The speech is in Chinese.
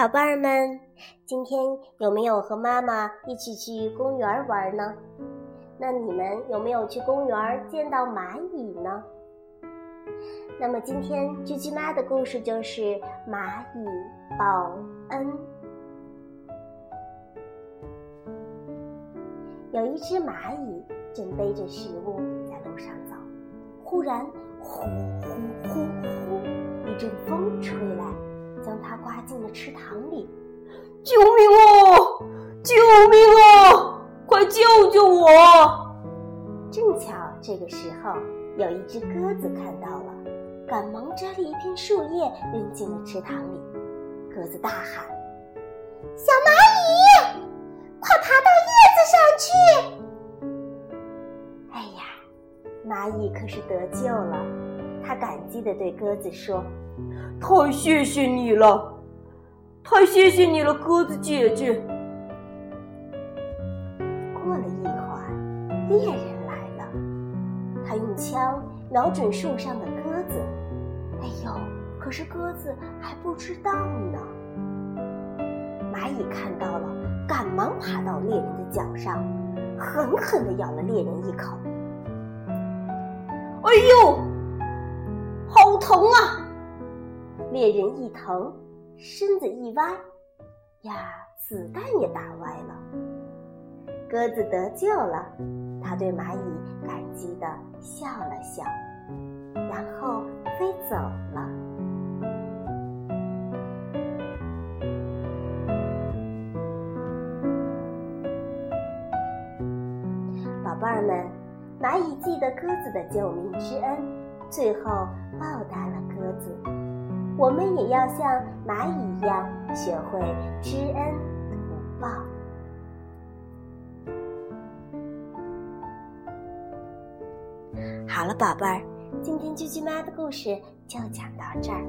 宝贝儿们，今天有没有和妈妈一起去公园玩呢？那你们有没有去公园见到蚂蚁呢？那么今天啾啾妈的故事就是蚂蚁报恩。有一只蚂蚁正背着食物在路上走，忽然呼呼呼呼，进了池塘里，救命哦！救命哦！快救救我！正巧这个时候，有一只鸽子看到了，赶忙摘了一片树叶扔进了池塘里。鸽子大喊：“小蚂蚁，快爬到叶子上去！”哎呀，蚂蚁可是得救了，它感激地对鸽子说。太谢谢你了，太谢谢你了，鸽子姐姐。过了一会儿，猎人来了，他用枪瞄准树上的鸽子。哎呦，可是鸽子还不知道呢。蚂蚁看到了，赶忙爬到猎人的脚上，狠狠地咬了猎人一口。哎呦，好疼啊！猎人一疼，身子一歪，呀，子弹也打歪了。鸽子得救了，他对蚂蚁感激的笑了笑，然后飞走了。宝贝儿们，蚂蚁记得鸽子的救命之恩，最后报答了。我们也要像蚂蚁一样，学会知恩图报。好了，宝贝儿，今天啾啾妈的故事就讲到这儿。